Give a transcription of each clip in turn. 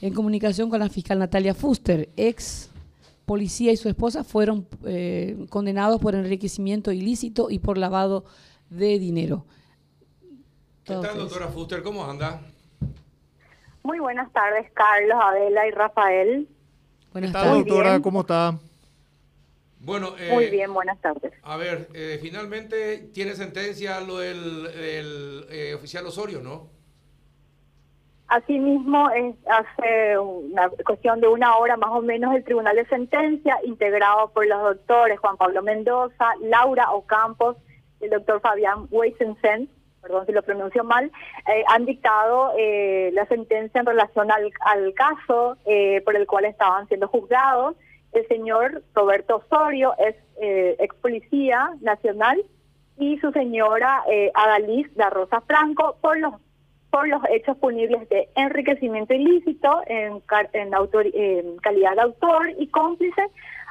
en comunicación con la fiscal Natalia Fuster, ex policía y su esposa fueron eh, condenados por enriquecimiento ilícito y por lavado de dinero. ¿Qué tal, doctora Fuster? ¿Cómo anda? Muy buenas tardes, Carlos, Adela y Rafael. Buenas tardes, doctora. ¿Cómo está? Bueno, eh, muy bien, buenas tardes. A ver, eh, finalmente tiene sentencia lo del eh, oficial Osorio, ¿no? Asimismo, es, hace una cuestión de una hora más o menos el Tribunal de Sentencia, integrado por los doctores Juan Pablo Mendoza, Laura Ocampos, el doctor Fabián Weisensen, perdón si lo pronuncio mal, eh, han dictado eh, la sentencia en relación al, caso eh, por el cual estaban siendo juzgados. El señor Roberto Osorio es ex policía nacional y su señora Adalys La Rosa Franco por los por los hechos punibles de enriquecimiento ilícito en, en, calidad de autor y cómplice,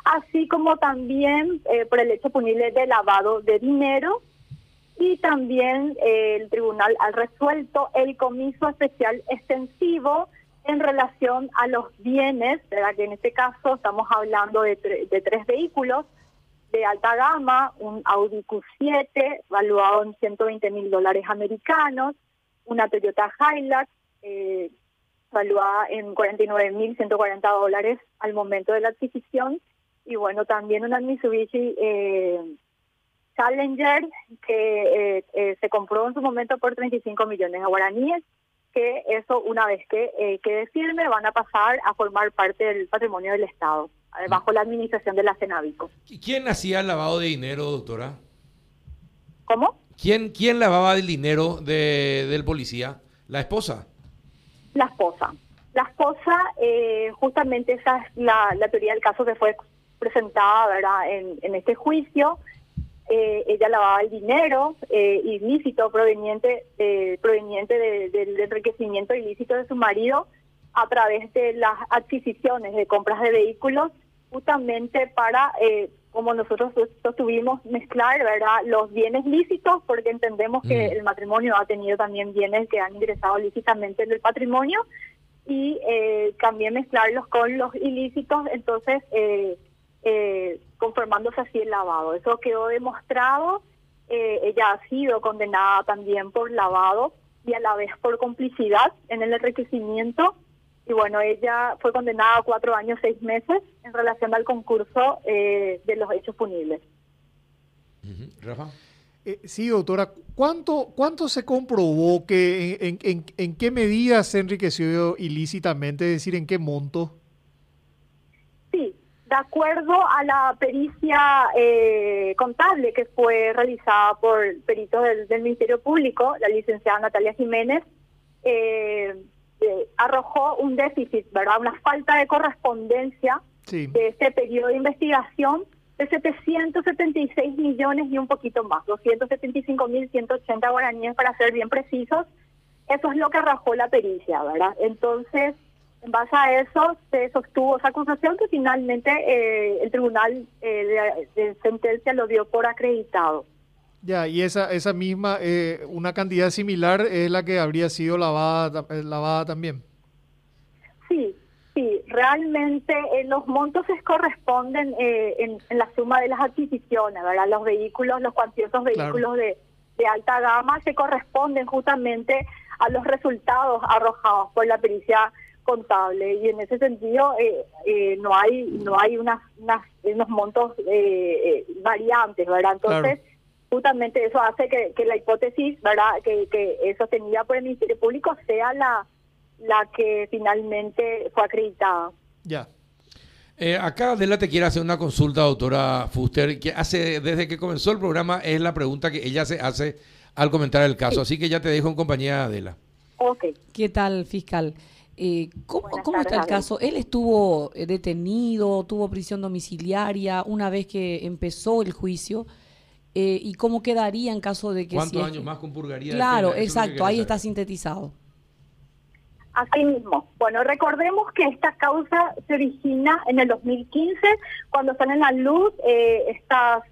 así como también eh, por el hecho punible de lavado de dinero y también eh, el tribunal ha resuelto el comiso especial extensivo en relación a los bienes, ¿verdad? que en este caso estamos hablando de, de tres vehículos de alta gama, un Audi Q7 valuado en 120 mil dólares americanos, una Toyota Hilux eh, valuada en 49.140 dólares al momento de la adquisición y bueno, también una Mitsubishi eh, Challenger que eh, eh, se compró en su momento por 35 millones de guaraníes, que eso una vez que quede firme van a pasar a formar parte del patrimonio del Estado, bajo la administración de la Cenavico. ¿Quién hacía el lavado de dinero, doctora? ¿Cómo? ¿Quién, quién lavaba el dinero de, del policía? ¿La esposa? La esposa. La esposa, eh, justamente esa es la, teoría del caso que fue presentada ¿verdad? En, en este juicio. Eh, ella lavaba el dinero eh, ilícito proveniente, proveniente del enriquecimiento ilícito de su marido a través de las adquisiciones de compras de vehículos justamente para como nosotros tuvimos mezclar verdad los bienes lícitos porque entendemos que mm. el matrimonio ha tenido también bienes que han ingresado lícitamente en el patrimonio y eh, también mezclarlos con los ilícitos entonces eh, eh, conformándose así el lavado eso quedó demostrado ella ha sido condenada también por lavado y a la vez por complicidad en el enriquecimiento y bueno, ella fue condenada a cuatro años, seis meses en relación al concurso eh, de los hechos punibles. Rafa. Eh, sí, doctora, ¿cuánto, ¿cuánto se comprobó que en, en, en, qué medida se enriqueció ilícitamente, es decir, en qué monto? Sí, de acuerdo a la pericia eh, contable que fue realizada por peritos del, del Ministerio Público, la licenciada Natalia Jiménez, eh, eh, arrojó un déficit, ¿verdad? Una falta de correspondencia de este periodo de investigación de 776 millones y un poquito más, 275 mil 180 guaraníes para ser bien precisos. Eso es lo que arrojó la pericia, ¿verdad? Entonces, en base a eso se sostuvo esa acusación que finalmente eh, el tribunal eh, de sentencia lo dio por acreditado. Ya, y esa, esa misma, eh, una cantidad similar es la que habría sido lavada, eh, lavada también. Sí, sí, realmente eh, los montos se corresponden en, la suma de las adquisiciones, ¿verdad? Los vehículos, los cuantiosos vehículos de, de alta gama se corresponden justamente a los resultados arrojados por la pericia contable y en ese sentido no hay no hay unas, unos montos variantes verdad entonces justamente eso hace que, la hipótesis, ¿verdad?, que, que es sostenida por el Ministerio Público sea la, la que finalmente fue acreditada. Ya. Eh, acá Adela te quiere hacer una consulta, doctora Fuster, que hace desde que comenzó el programa es la pregunta que ella se hace al comentar el caso, así que ya te dejo en compañía de Adela. Ok. ¿Qué tal, fiscal? Eh, ¿Cómo, ¿cómo está el caso? ¿Él estuvo eh, detenido, tuvo prisión domiciliaria una vez que empezó el juicio? Eh, y cómo quedaría en caso de que... ¿Cuántos años más compurgaría? Claro, exacto, ahí está sintetizado. Así mismo. Bueno, recordemos que esta causa se origina en el 2015, cuando están en la luz eh, estas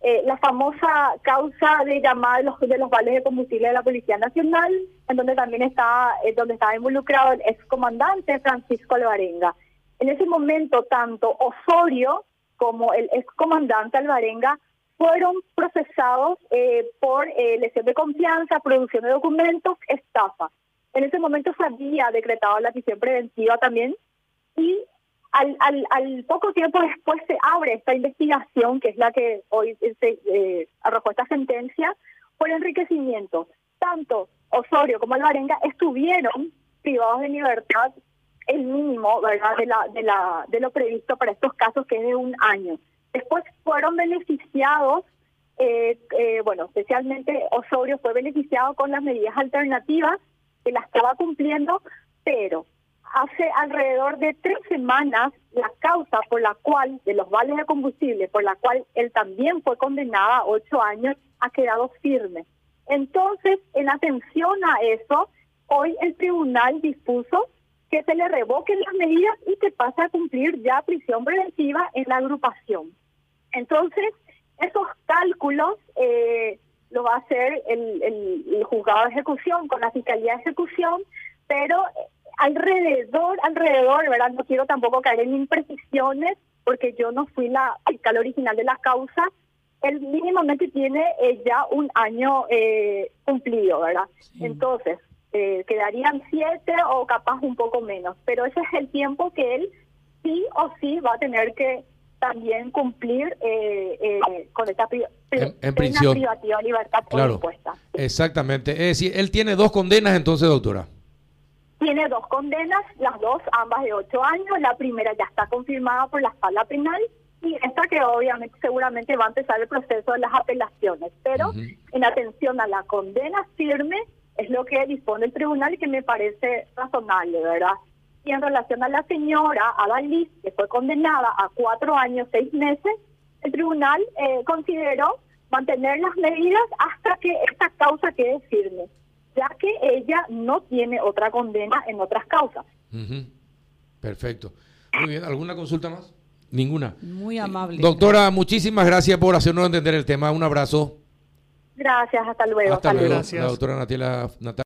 eh, la famosa causa de llamada de los, de los vales de combustible de la Policía Nacional, en donde también está, eh, donde estaba involucrado el excomandante Francisco Alvarenga. En ese momento, tanto Osorio como el excomandante Alvarenga fueron procesados eh, por lesión de confianza, producción de documentos, estafa. En ese momento se había decretado la prisión preventiva también y al, poco tiempo después se abre esta investigación, que es la que hoy se eh, arrojó esta sentencia, por enriquecimiento. Tanto Osorio como Alvarenga estuvieron privados de libertad el mínimo verdad de de lo previsto para estos casos que es de un año después fueron beneficiados eh, eh, bueno especialmente Osorio fue beneficiado con las medidas alternativas que las estaba cumpliendo pero hace alrededor de tres semanas la causa por la cual, de los vales de combustible, por la cual él también fue condenado a ocho años, ha quedado firme. Entonces, en atención a eso, hoy el tribunal dispuso que se le revoquen las medidas y que pase a cumplir ya prisión preventiva en la agrupación. Entonces, esos cálculos eh, lo va a hacer el, el juzgado de ejecución con la Fiscalía de Ejecución, pero alrededor, alrededor, ¿verdad? No quiero tampoco caer en imprecisiones porque yo no fui la fiscal original de la causa. Él mínimamente tiene eh, ya un año eh, cumplido, ¿verdad? Entonces, eh, quedarían siete o capaz un poco menos, pero ese es el tiempo que él sí o sí va a tener que también cumplir con esta en, en prisión. privativa libertad claro. Exactamente. Es decir, él tiene dos condenas entonces, doctora. Tiene dos condenas, las dos, ambas de ocho años. La primera ya está confirmada por la sala penal y esta que obviamente seguramente va a empezar el proceso de las apelaciones. Pero en atención a la condena firme es lo que dispone el tribunal y que me parece razonable, ¿verdad? Y en relación a la señora Adalys, que fue condenada a cuatro años, seis meses, el tribunal eh, consideró mantener las medidas hasta que esta causa quede firme ya que ella no tiene otra condena en otras causas. Perfecto. Muy bien, ¿alguna consulta más? Ninguna. Muy amable. Doctora, muchísimas gracias por hacernos entender el tema. Un abrazo. Gracias, hasta luego. Hasta, luego. La doctora Natalia